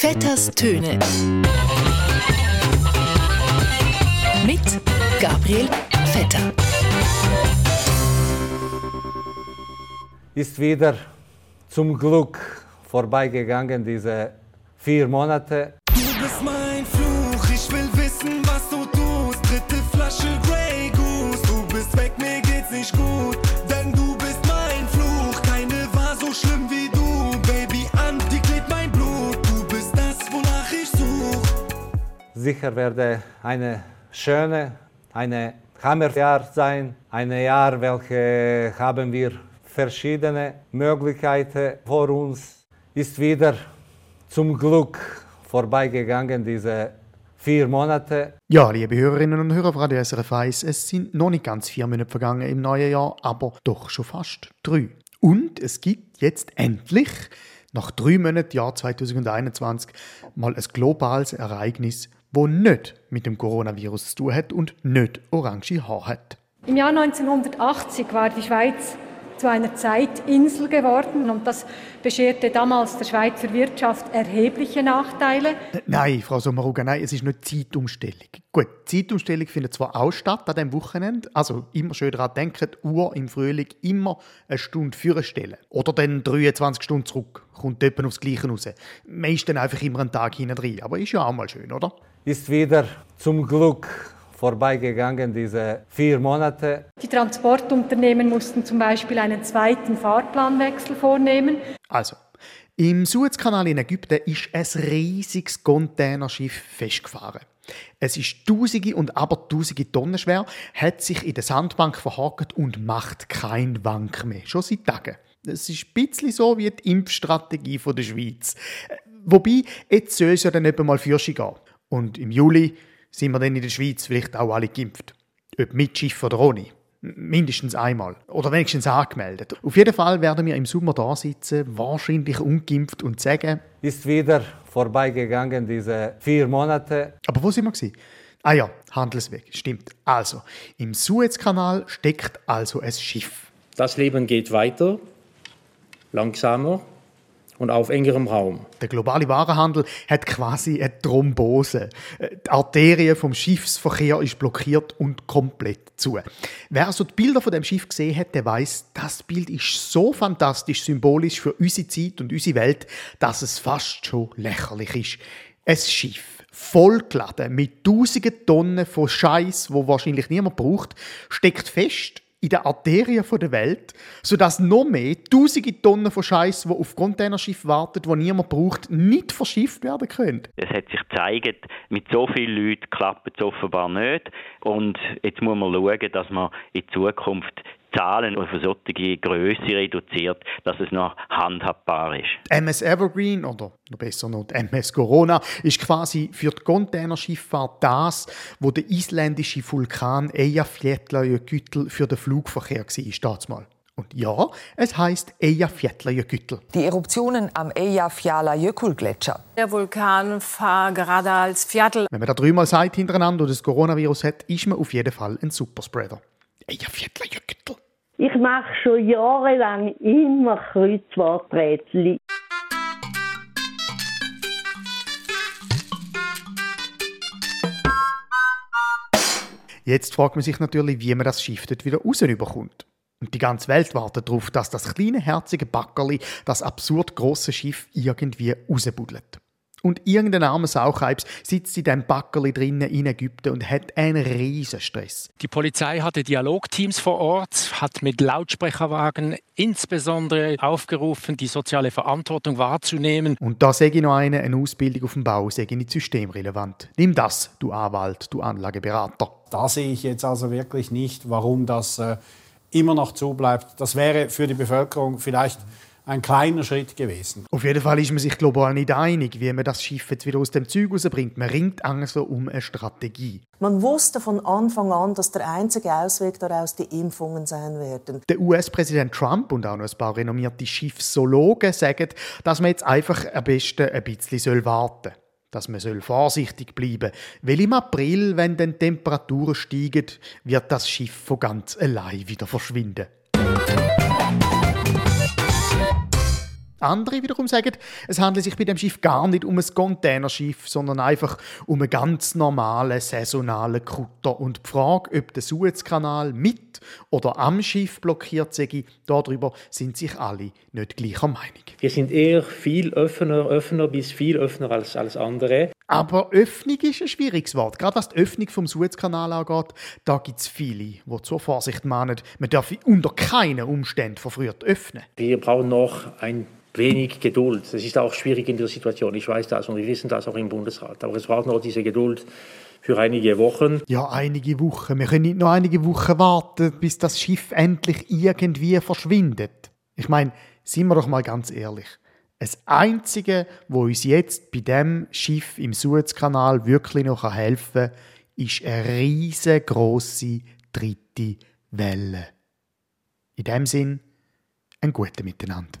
Vetters Töne. Mit Gabriel Vetter. Ist wieder zum Glück vorbeigegangen, diese vier Monate. Du bist mein Fluch, ich will wissen, was du tust. Dritte Flasche Grey Goose, du bist weg, mir geht's nicht gut. Sicher werde eine schöne, eine Hammerjahr sein. Ein Jahr, welche haben wir verschiedene Möglichkeiten vor uns. Ist wieder zum Glück vorbeigegangen, diese vier Monate. Ja, liebe Hörerinnen und Hörer von Radio SRF 1, es sind noch nicht ganz vier Monate vergangen im neuen Jahr, aber doch schon fast drei. Und es gibt jetzt endlich, nach drei Monaten Jahr 2021, mal ein globales Ereignis, wo nicht mit dem Coronavirus zu tun hat und nicht orange Haare hat. Im Jahr 1980 war die Schweiz zu einer Zeitinsel geworden und das bescherte damals der Schweizer Wirtschaft erhebliche Nachteile. Nein, Frau Sommaruga, nein, es ist nicht Zeitumstellung. Gut, Zeitumstellung findet zwar auch statt an diesem Wochenende, also immer schön daran denken, Uhr im Frühling immer eine Stunde vorstellen. Oder dann 23 Stunden zurück, kommt etwa aufs Gleiche raus. Man ist dann einfach immer einen Tag hinten drin, aber ist ja auch mal schön, oder? Ist wieder zum Glück vorbeigegangen, diese vier Monate. Die Transportunternehmen mussten zum Beispiel einen zweiten Fahrplanwechsel vornehmen. Also, im Suezkanal in Ägypten ist ein riesiges Containerschiff festgefahren. Es ist tausende und aber tausende Tonnen schwer, hat sich in der Sandbank verhakt und macht kein Wank mehr. Schon seit Tagen. Es ist ein bisschen so wie die Impfstrategie der Schweiz. Wobei, jetzt soll es ja dann etwa mal Fürsche gehen. Und im Juli sind wir dann in der Schweiz vielleicht auch alle geimpft. Ob mit Schiff oder ohne. Mindestens einmal. Oder wenigstens angemeldet. Auf jeden Fall werden wir im Sommer da sitzen, wahrscheinlich ungeimpft und sagen, Ist wieder vorbeigegangen, diese vier Monate. aber wo sind wir gewesen? Ah ja, Handelsweg, stimmt. Also, im Suezkanal steckt also ein Schiff. Das Leben geht weiter, langsamer und auf engerem Raum. Der globale Warenhandel hat quasi eine Thrombose. Die Arterie vom Schiffsverkehr ist blockiert und komplett zu. Wer also die Bilder von dem Schiff gesehen hat, der weiß, das Bild ist so fantastisch symbolisch für unsere Zeit und unsere Welt, dass es fast schon lächerlich ist. Ein Schiff, vollgeladen mit tausenden Tonnen von Scheiß, wo wahrscheinlich niemand braucht, steckt fest in der Arterie der Welt, sodass noch mehr tausende Tonnen von Scheiß, die auf Containerschiff warten, die niemand braucht, nicht verschifft werden können. Es hat sich gezeigt, mit so vielen Leuten klappt es offenbar nicht. Und jetzt muss man schauen, dass man in Zukunft Zahlen auf eine solche Größe reduziert, dass es noch handhabbar ist. Die MS Evergreen oder noch besser noch die MS Corona ist quasi für die Containerschifffahrt das, wo der isländische Vulkan Eyjafjallajökull für den Flugverkehr war, mal. Und ja, es heißt Eyjafjallajökull. Die Eruptionen am Eyjafjallajökull-Gletscher. Der Vulkan war gerade als Viertel. Wenn man da dreimal sagt hintereinander und das Coronavirus hat, ist man auf jeden Fall ein Superspreader. Eyjafjallajökull. Ich mache schon jahrelang immer Kreuzworträtsel. Jetzt fragt man sich natürlich, wie man das Schiff dort wieder rausbekommt. Und die ganze Welt wartet darauf, dass das kleine, herzige Backerli das absurd große Schiff irgendwie rausbuddelt. Und irgendein armer Sauchheibs sitzt in diesem Backerli drinnen in Ägypten und hat einen riesen Stress. Die Polizei hatte Dialogteams vor Ort, hat mit Lautsprecherwagen insbesondere aufgerufen, die soziale Verantwortung wahrzunehmen. Und da sage ich noch eine, eine Ausbildung auf dem Bau sage ich nicht systemrelevant. Nimm das, du Anwalt, du Anlageberater. Da sehe ich jetzt also wirklich nicht, warum das äh, immer noch zubleibt. Das wäre für die Bevölkerung vielleicht ein kleiner Schritt gewesen. Auf jeden Fall ist man sich global nicht einig, wie man das Schiff jetzt wieder aus dem Zeug rausbringt. Man ringt also um eine Strategie. Man wusste von Anfang an, dass der einzige Ausweg daraus die Impfungen sein werden. Der US-Präsident Trump und auch noch ein paar renommierte Schiffsologen sagen, dass man jetzt einfach am besten ein bisschen warten soll. Dass man soll vorsichtig bleiben soll. Weil im April, wenn dann die Temperaturen steigen, wird das Schiff von ganz allein wieder verschwinden. Andere wiederum sagen, es handelt sich bei dem Schiff gar nicht um ein Containerschiff, sondern einfach um einen ganz normalen, saisonalen Kutter. Und die Frage, ob der Suezkanal mit oder am Schiff blockiert sei, darüber sind sich alle nicht gleicher Meinung. Wir sind eher viel offener, offener bis viel offener als, als andere. Aber Öffnung ist ein schwieriges Wort. Gerade was die Öffnung vom Suezkanal angeht, da gibt es viele, die zur Vorsicht mahnen, man darf unter keinen Umständen verfrüht öffnen. Wir brauchen noch ein wenig Geduld. Das ist auch schwierig in der Situation. Ich weiß das und wir wissen das auch im Bundesrat. Aber es braucht noch diese Geduld für einige Wochen. Ja, einige Wochen. Wir können nicht noch einige Wochen warten, bis das Schiff endlich irgendwie verschwindet. Ich meine, seien wir doch mal ganz ehrlich. Das Einzige, wo uns jetzt bei dem Schiff im Suezkanal wirklich noch helfen kann, ist eine riesengroße dritte Welle. In dem Sinn, ein gutes Miteinander.